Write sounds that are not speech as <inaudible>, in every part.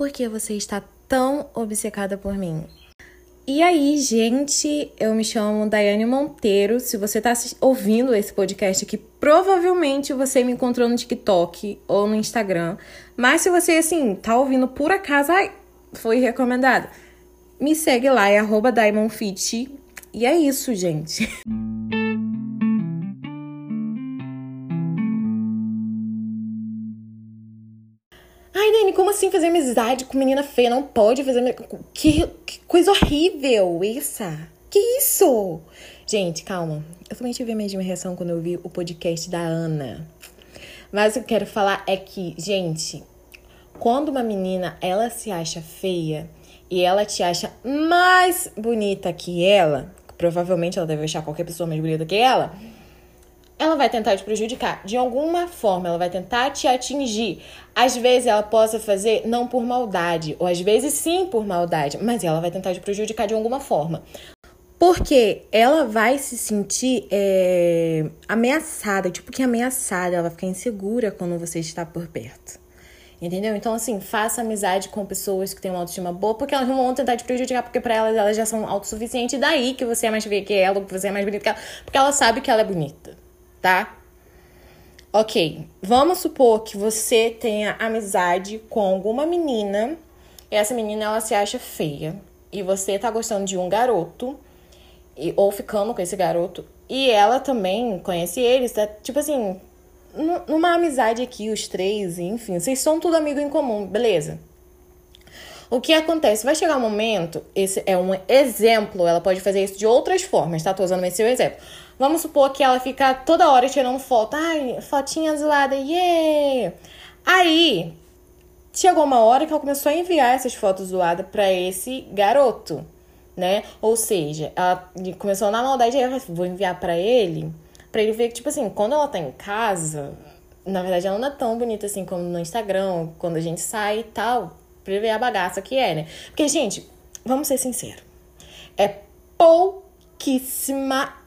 Por que você está tão obcecada por mim? E aí, gente, eu me chamo Daiane Monteiro. Se você está ouvindo esse podcast aqui, provavelmente você me encontrou no TikTok ou no Instagram. Mas se você, assim, tá ouvindo por acaso, ai, foi recomendado, me segue lá, é arroba DiamondFit. E é isso, gente. <laughs> Ai, Dani, como assim fazer amizade com menina feia? Não pode fazer. Que, que coisa horrível essa! Que isso? Gente, calma. Eu também tive a mesma reação quando eu vi o podcast da Ana. Mas o que eu quero falar é que, gente, quando uma menina ela se acha feia e ela te acha mais bonita que ela, provavelmente ela deve achar qualquer pessoa mais bonita que ela ela vai tentar te prejudicar. De alguma forma, ela vai tentar te atingir. Às vezes ela possa fazer não por maldade, ou às vezes sim por maldade, mas ela vai tentar te prejudicar de alguma forma. Porque ela vai se sentir é, ameaçada, tipo que ameaçada, ela vai ficar insegura quando você está por perto. Entendeu? Então, assim, faça amizade com pessoas que têm uma autoestima boa, porque elas não vão tentar te prejudicar, porque para elas elas já são autossuficientes. Daí que você é mais feia que ela, que você é mais bonita que ela, porque ela sabe que ela é bonita tá? Ok, vamos supor que você tenha amizade com alguma menina essa menina ela se acha feia e você tá gostando de um garoto e, ou ficando com esse garoto e ela também conhece ele, tá, tipo assim, numa amizade aqui, os três, enfim, vocês são tudo amigo em comum, beleza? O que acontece? Vai chegar um momento, esse é um exemplo, ela pode fazer isso de outras formas, tá? Tô usando esse exemplo. Vamos supor que ela fica toda hora tirando foto. Ai, fotinha zoada, yeah! Aí, chegou uma hora que ela começou a enviar essas fotos zoadas para esse garoto, né? Ou seja, ela começou na maldade, aí ela falou, vou enviar para ele, para ele ver que, tipo assim, quando ela tá em casa, na verdade ela não é tão bonita assim como no Instagram, quando a gente sai e tal, pra ver a bagaça que é, né? Porque, gente, vamos ser sinceros, é pouquíssima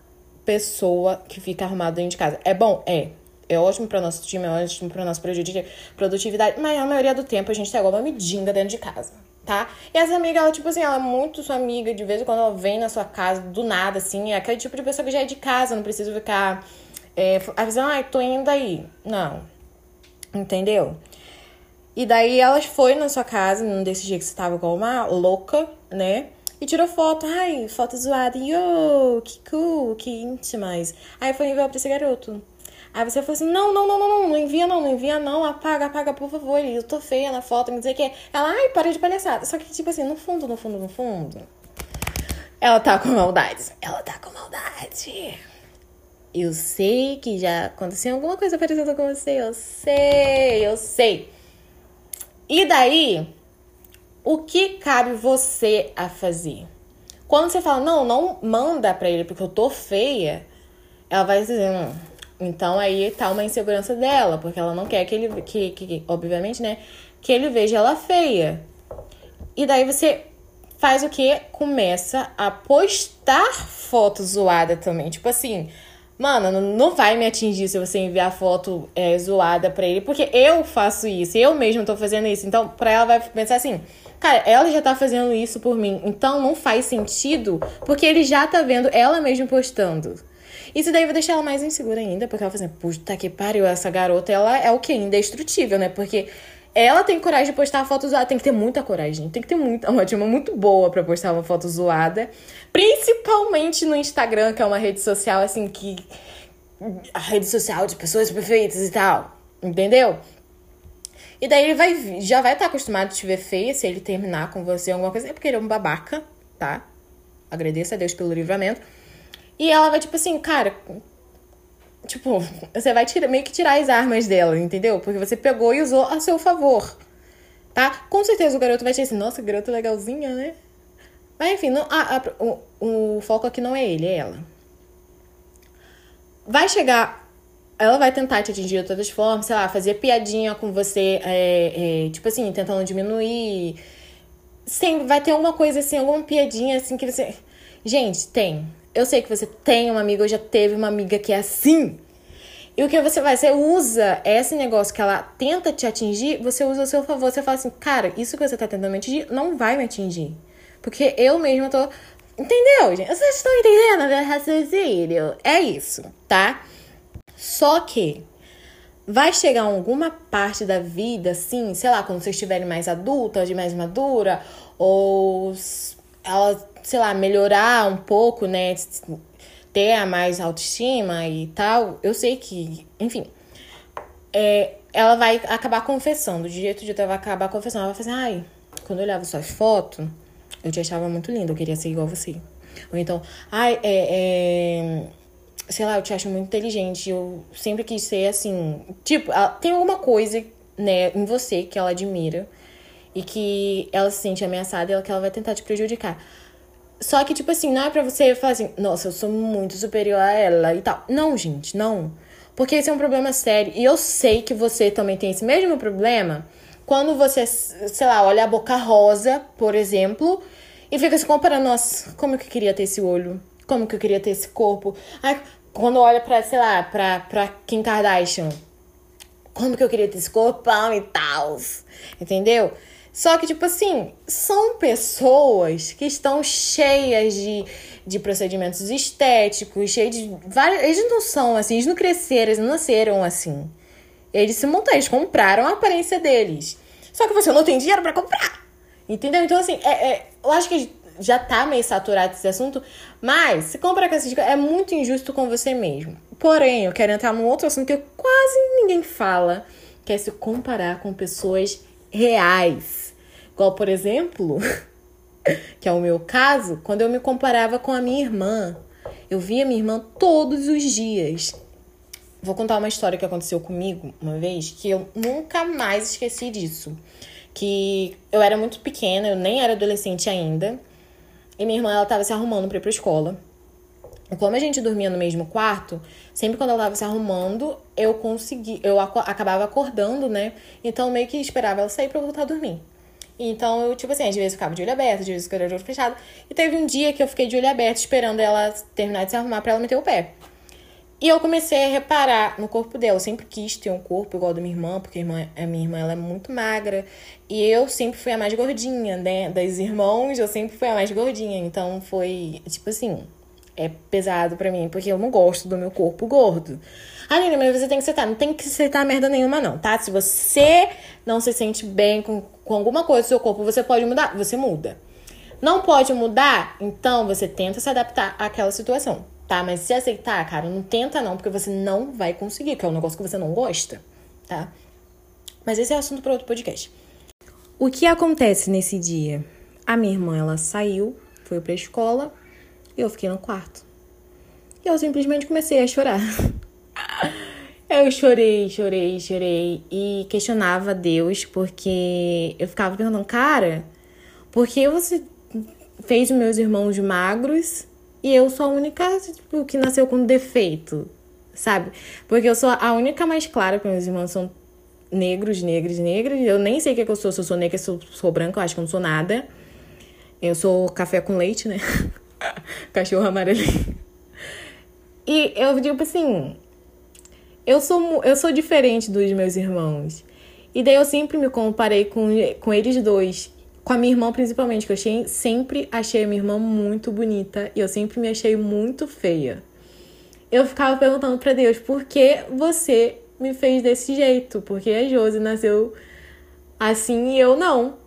pessoa que fica arrumada dentro de casa. É bom? É. É ótimo para nosso time, é ótimo para nossa produtividade, mas a maioria do tempo a gente tá igual uma medinga dentro de casa, tá? E essa amiga, ela, tipo assim, ela é muito sua amiga, de vez em quando ela vem na sua casa do nada, assim, é aquele tipo de pessoa que já é de casa, não precisa ficar é, avisando, ai, ah, tô indo aí. Não. Entendeu? E daí elas foi na sua casa, num desse dia que você tava igual uma louca, né? E tirou foto. Ai, foto zoada. Yo, que cool, que íntimas. Aí foi enviar pra esse garoto. Aí você falou assim: não, não, não, não, não, não envia não, não envia não, apaga, apaga, por favor. Eu tô feia na foto, me dizer que é. Ela, ai, para de palhaçada. Só que, tipo assim, no fundo, no fundo, no fundo. Ela tá com maldade. Ela tá com maldade. Eu sei que já aconteceu alguma coisa parecida com você. Eu sei, eu sei. E daí, o que cabe você a fazer? Quando você fala, não, não manda pra ele porque eu tô feia, ela vai dizer, hum, então aí tá uma insegurança dela, porque ela não quer que ele, que, que, obviamente, né, que ele veja ela feia. E daí você faz o que? Começa a postar foto zoada também. Tipo assim, mano, não vai me atingir se você enviar foto é, zoada pra ele, porque eu faço isso, eu mesmo tô fazendo isso. Então, pra ela vai pensar assim, Cara, ela já tá fazendo isso por mim, então não faz sentido, porque ele já tá vendo ela mesma postando. Isso daí vai deixar ela mais insegura ainda, porque ela fala assim, puta que pariu, essa garota, ela é o quê? Indestrutível, né? Porque ela tem coragem de postar foto zoada. Tem que ter muita coragem. Tem que ter muita, uma ótima muito boa para postar uma foto zoada. Principalmente no Instagram, que é uma rede social, assim, que. A rede social de pessoas perfeitas e tal. Entendeu? E daí ele vai já vai estar tá acostumado a te ver feia se ele terminar com você alguma coisa. É porque ele é um babaca, tá? Agradeça a Deus pelo livramento. E ela vai, tipo assim, cara. Tipo, você vai meio que tirar as armas dela, entendeu? Porque você pegou e usou a seu favor. Tá? Com certeza o garoto vai te dizer nossa, garoto legalzinha, né? Mas enfim, não, a, a, o, o foco aqui não é ele, é ela. Vai chegar ela vai tentar te atingir de todas as formas, sei lá, fazer piadinha com você, é, é, tipo assim, tentando diminuir. Sempre vai ter alguma coisa assim, alguma piadinha assim que você. Gente, tem. Eu sei que você tem uma amiga, ou já teve uma amiga que é assim. E o que você vai? Você usa esse negócio que ela tenta te atingir, você usa ao seu favor. Você fala assim, cara, isso que você tá tentando me atingir não vai me atingir. Porque eu mesma tô. Entendeu, gente? Vocês estão entendendo meu raciocínio? É isso, tá? Só que vai chegar alguma parte da vida, assim, sei lá, quando vocês estiverem mais adulta, de mais madura, ou ela, sei lá, melhorar um pouco, né? ter a mais autoestima e tal, eu sei que, enfim, é, ela vai acabar confessando. De jeito de ela vai acabar confessando. Ela vai fazer, ai, quando eu olhava suas fotos, eu te achava muito linda, eu queria ser igual a você. Ou então, ai, é, é, sei lá, eu te acho muito inteligente, eu sempre quis ser assim. Tipo, ela, tem alguma coisa, né, em você que ela admira e que ela se sente ameaçada e ela, que ela vai tentar te prejudicar. Só que, tipo assim, não é pra você falar assim, nossa, eu sou muito superior a ela e tal. Não, gente, não. Porque esse é um problema sério. E eu sei que você também tem esse mesmo problema quando você, sei lá, olha a boca rosa, por exemplo, e fica se comparando, nossa, como que eu queria ter esse olho? Como que eu queria ter esse corpo? Ai, quando olha pra, sei lá, pra, pra Kim Kardashian, como que eu queria ter esse corpão e tal. Entendeu? Só que, tipo assim, são pessoas que estão cheias de, de procedimentos estéticos, cheias de vários. Eles não são assim, eles não cresceram, eles não nasceram assim. Eles se montaram, eles compraram a aparência deles. Só que você não tem dinheiro para comprar. Entendeu? Então, assim, é, é, eu acho que já tá meio saturado esse assunto, mas se comprar com essas é muito injusto com você mesmo. Porém, eu quero entrar num outro assunto que quase ninguém fala, que é se comparar com pessoas reais. Igual, por exemplo, <laughs> que é o meu caso, quando eu me comparava com a minha irmã. Eu via minha irmã todos os dias. Vou contar uma história que aconteceu comigo uma vez que eu nunca mais esqueci disso. Que eu era muito pequena, eu nem era adolescente ainda. E minha irmã, ela tava se arrumando pra ir pra escola. Como a gente dormia no mesmo quarto, sempre quando ela tava se arrumando, eu consegui, eu acabava acordando, né? Então meio que esperava ela sair eu voltar a dormir. Então, eu, tipo assim, às vezes eu ficava de olho aberto, às vezes eu ficava de olho fechado. E teve um dia que eu fiquei de olho aberto esperando ela terminar de se arrumar pra ela meter o pé. E eu comecei a reparar no corpo dela. Eu sempre quis ter um corpo igual ao da minha irmã, porque a, irmã, a minha irmã ela é muito magra. E eu sempre fui a mais gordinha, né? Das irmãos, eu sempre fui a mais gordinha. Então foi, tipo assim, é pesado para mim, porque eu não gosto do meu corpo gordo. Aline, mas você tem que aceitar. Não tem que aceitar merda nenhuma, não, tá? Se você não se sente bem com, com alguma coisa do seu corpo, você pode mudar? Você muda. Não pode mudar? Então você tenta se adaptar àquela situação, tá? Mas se aceitar, cara, não tenta não, porque você não vai conseguir, que é um negócio que você não gosta, tá? Mas esse é assunto para outro podcast. O que acontece nesse dia? A minha irmã, ela saiu, foi pra escola e eu fiquei no quarto. E eu simplesmente comecei a chorar. <laughs> Eu chorei, chorei, chorei e questionava Deus porque eu ficava perguntando, cara, por que você fez meus irmãos magros e eu sou a única tipo, que nasceu com defeito, sabe? Porque eu sou a única mais clara, porque meus irmãos são negros, negros, negros. Eu nem sei o que, é que eu sou, se eu sou negra, se eu sou branca, eu acho que eu não sou nada. Eu sou café com leite, né? <laughs> Cachorro amarelinho. E eu digo assim, eu sou, eu sou diferente dos meus irmãos. E daí eu sempre me comparei com, com eles dois. Com a minha irmã, principalmente, que eu achei, sempre achei a minha irmã muito bonita e eu sempre me achei muito feia. Eu ficava perguntando para Deus, por que você me fez desse jeito? Porque a Josi nasceu assim e eu não.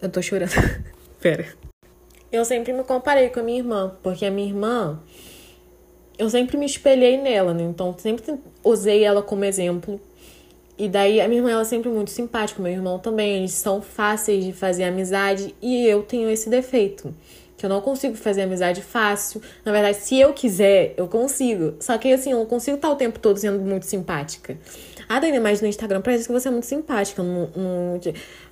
Eu tô chorando. <laughs> Pera. Eu sempre me comparei com a minha irmã, porque a minha irmã eu sempre me espelhei nela, né? Então sempre usei ela como exemplo. E daí a minha irmã ela é sempre muito simpática, meu irmão também, eles são fáceis de fazer amizade e eu tenho esse defeito, que eu não consigo fazer amizade fácil. Na verdade, se eu quiser, eu consigo. Só que assim, eu não consigo estar o tempo todo sendo muito simpática. Ah, Dani, mas no Instagram parece que você é muito simpática. Não.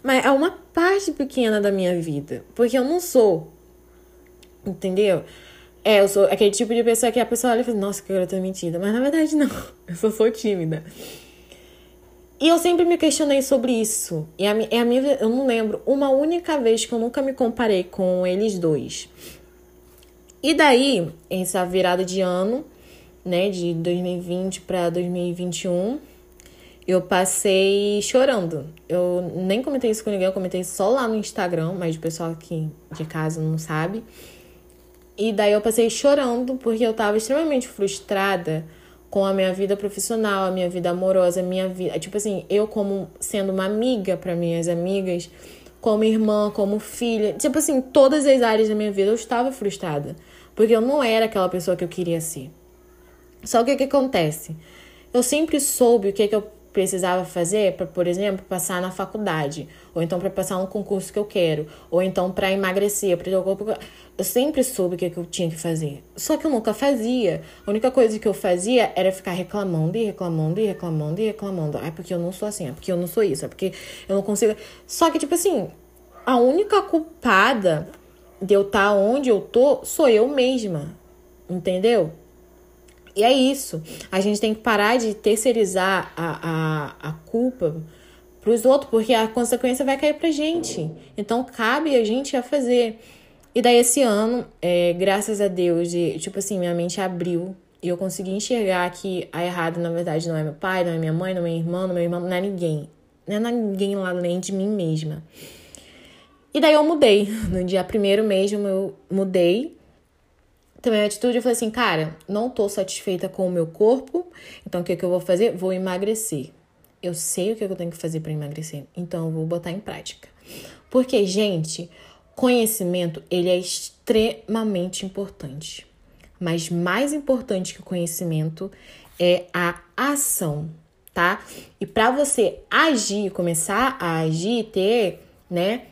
Mas é uma parte pequena da minha vida. Porque eu não sou. Entendeu? É, eu sou aquele tipo de pessoa que a pessoa olha e fala, nossa, que garota mentida. Mas na verdade <laughs> não, eu só sou tímida. E eu sempre me questionei sobre isso. E a, a minha, eu não lembro uma única vez que eu nunca me comparei com eles dois. E daí, essa virada de ano, né, de 2020 para 2021, eu passei chorando. Eu nem comentei isso com ninguém, eu comentei só lá no Instagram, mas o pessoal aqui de casa não sabe. E daí eu passei chorando porque eu tava extremamente frustrada com a minha vida profissional, a minha vida amorosa, a minha vida, tipo assim, eu como sendo uma amiga para minhas amigas, como irmã, como filha, tipo assim, todas as áreas da minha vida eu estava frustrada, porque eu não era aquela pessoa que eu queria ser. Só que o que acontece? Eu sempre soube o que, que eu precisava fazer para, por exemplo, passar na faculdade, ou então para passar no concurso que eu quero, ou então para emagrecer, para. Eu sempre soube o que, que eu tinha que fazer. Só que eu nunca fazia. A única coisa que eu fazia era ficar reclamando e reclamando e reclamando e reclamando. Ah, porque eu não sou assim, é porque eu não sou isso, é porque eu não consigo. Só que, tipo assim, a única culpada de eu estar tá onde eu tô sou eu mesma. Entendeu? E é isso. A gente tem que parar de terceirizar a, a, a culpa para os outros, porque a consequência vai cair pra gente. Então cabe a gente a fazer. E daí esse ano, é, graças a Deus, e, tipo assim, minha mente abriu e eu consegui enxergar que a errada, na verdade, não é meu pai, não é minha mãe, não é minha irmã, não é meu irmão, não é ninguém. Não é ninguém lá além de mim mesma. E daí eu mudei. No dia primeiro mesmo eu mudei também a atitude, eu falei assim, cara, não tô satisfeita com o meu corpo, então o que, que eu vou fazer? Vou emagrecer. Eu sei o que eu tenho que fazer para emagrecer, então eu vou botar em prática. Porque, gente, conhecimento, ele é extremamente importante. Mas mais importante que o conhecimento é a ação, tá? E para você agir, começar a agir, ter, né?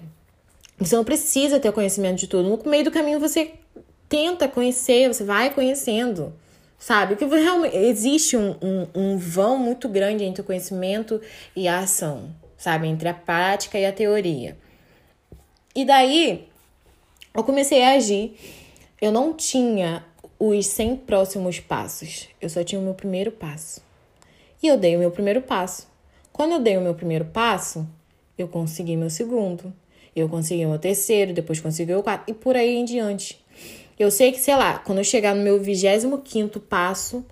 Você não precisa ter conhecimento de tudo. No meio do caminho você tenta conhecer, você vai conhecendo, sabe? Que realmente existe um, um, um vão muito grande entre o conhecimento e a ação, sabe? Entre a prática e a teoria. E daí eu comecei a agir. Eu não tinha os 100 próximos passos, eu só tinha o meu primeiro passo. E eu dei o meu primeiro passo. Quando eu dei o meu primeiro passo, eu consegui meu segundo, eu consegui meu terceiro, depois consegui o quarto, e por aí em diante. Eu sei que, sei lá, quando eu chegar no meu 25 passo,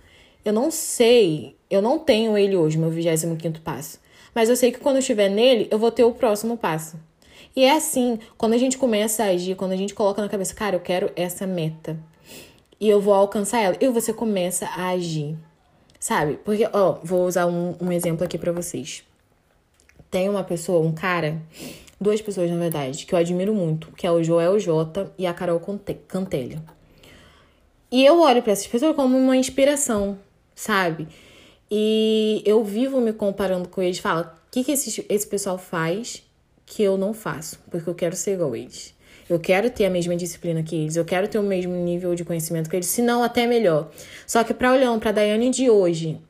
eu não sei, eu não tenho ele hoje, meu 25 passo. Mas eu sei que quando eu estiver nele, eu vou ter o próximo passo. E é assim, quando a gente começa a agir, quando a gente coloca na cabeça, cara, eu quero essa meta. E eu vou alcançar ela. E você começa a agir. Sabe? Porque, ó, vou usar um, um exemplo aqui para vocês. Tem uma pessoa, um cara, duas pessoas, na verdade, que eu admiro muito, que é o Joel J e a Carol Cantelli. E eu olho para essas pessoas como uma inspiração, sabe? E eu vivo me comparando com eles, falo, o que, que esse, esse pessoal faz que eu não faço? Porque eu quero ser igual a eles. Eu quero ter a mesma disciplina que eles, eu quero ter o mesmo nível de conhecimento que eles, se não até melhor. Só que para olhando para Daiane de hoje,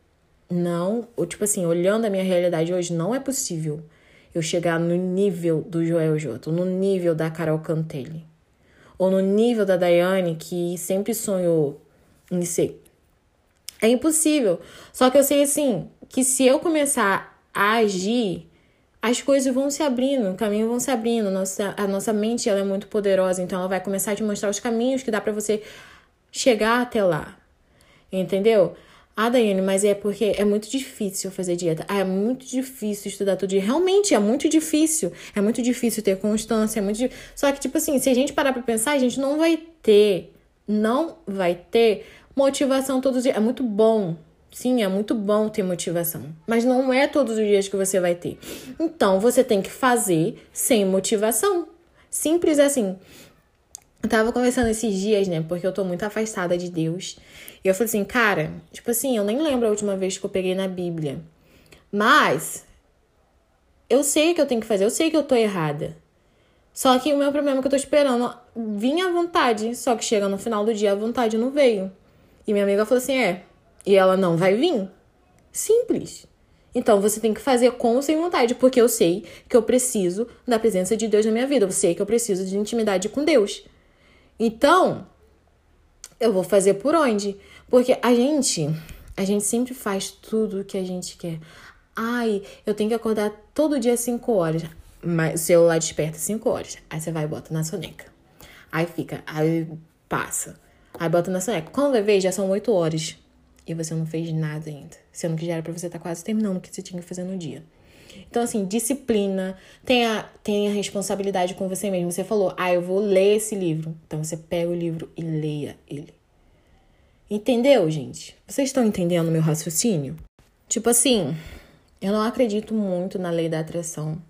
não, ou tipo assim, olhando a minha realidade hoje, não é possível eu chegar no nível do Joel Joto, no nível da Carol Cantelli, ou no nível da Daiane, que sempre sonhou em ser. É impossível. Só que eu sei assim, que se eu começar a agir, as coisas vão se abrindo, o caminho vão se abrindo. Nossa, a nossa mente ela é muito poderosa, então ela vai começar a te mostrar os caminhos que dá para você chegar até lá. Entendeu? Ah, Daiane, mas é porque é muito difícil fazer dieta. Ah, é muito difícil estudar todo dia. Realmente, é muito difícil. É muito difícil ter constância. É muito difícil. Só que, tipo assim, se a gente parar pra pensar, a gente não vai ter, não vai ter motivação todos os dias. É muito bom. Sim, é muito bom ter motivação. Mas não é todos os dias que você vai ter. Então, você tem que fazer sem motivação. Simples assim. Eu tava conversando esses dias, né? Porque eu tô muito afastada de Deus. E eu falei assim, cara, tipo assim, eu nem lembro a última vez que eu peguei na Bíblia. Mas eu sei que eu tenho que fazer, eu sei que eu tô errada. Só que o meu problema é que eu tô esperando vir à vontade. Só que chega no final do dia, a vontade não veio. E minha amiga falou assim: é. E ela não vai vir. Simples. Então você tem que fazer com ou sem vontade, porque eu sei que eu preciso da presença de Deus na minha vida. Eu sei que eu preciso de intimidade com Deus. Então, eu vou fazer por onde? Porque a gente, a gente sempre faz tudo o que a gente quer. Ai, eu tenho que acordar todo dia 5 horas. Mas o celular desperta 5 horas. Aí você vai e bota na soneca. Aí fica, aí passa. Aí bota na soneca. Quando vai ver, já são 8 horas. e você não fez nada ainda. Sendo que já era pra você estar tá quase terminando o que você tinha que fazer no dia. Então, assim, disciplina, tenha, tenha responsabilidade com você mesmo. Você falou, ah, eu vou ler esse livro. Então, você pega o livro e leia ele. Entendeu, gente? Vocês estão entendendo o meu raciocínio? Tipo assim, eu não acredito muito na lei da atração,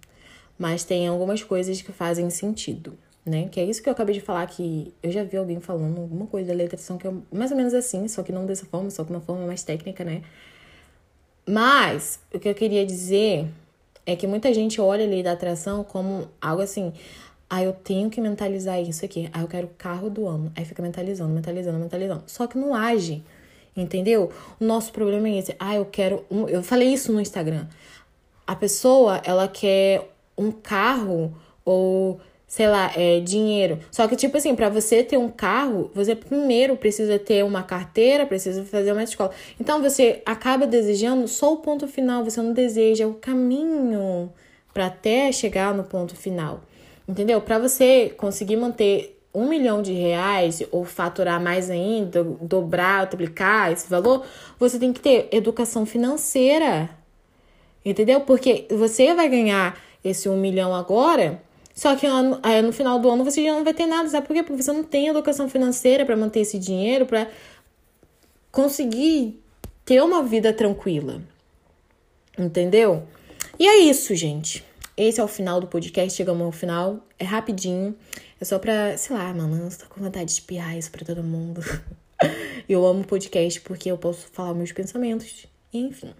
mas tem algumas coisas que fazem sentido, né? Que é isso que eu acabei de falar que eu já vi alguém falando alguma coisa da lei da atração que é mais ou menos assim, só que não dessa forma, só que uma forma mais técnica, né? Mas o que eu queria dizer é que muita gente olha a lei da atração como algo assim, ah, eu tenho que mentalizar isso aqui. Ah, eu quero o carro do ano. Aí fica mentalizando, mentalizando, mentalizando. Só que não age. Entendeu? O nosso problema é esse. Ah, eu quero. Um... Eu falei isso no Instagram. A pessoa, ela quer um carro ou sei lá, é, dinheiro. Só que, tipo assim, para você ter um carro, você primeiro precisa ter uma carteira, precisa fazer uma escola. Então você acaba desejando só o ponto final, você não deseja o caminho para até chegar no ponto final. Entendeu? Para você conseguir manter um milhão de reais ou faturar mais ainda, dobrar, multiplicar esse valor, você tem que ter educação financeira. Entendeu? Porque você vai ganhar esse um milhão agora só que lá no, aí, no final do ano você já não vai ter nada, sabe por quê? Porque você não tem educação financeira para manter esse dinheiro, para conseguir ter uma vida tranquila. Entendeu? E é isso, gente. Esse é o final do podcast. Chegamos ao final. É rapidinho. É só pra, sei lá, mano, eu tô com vontade de espiar isso pra todo mundo. <laughs> eu amo podcast porque eu posso falar meus pensamentos. Enfim.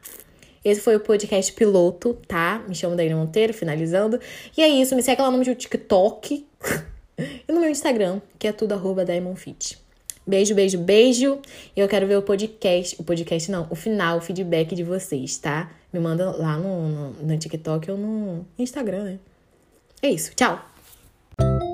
Esse foi o podcast piloto, tá? Me chamo Daíra Monteiro, finalizando. E é isso, me segue lá no meu TikTok <laughs> e no meu Instagram, que é tudo arroba DiamondFit. Beijo, beijo, beijo. E eu quero ver o podcast. O podcast não, o final, o feedback de vocês, tá? Me manda lá no, no, no TikTok ou no Instagram, né? É isso. Tchau!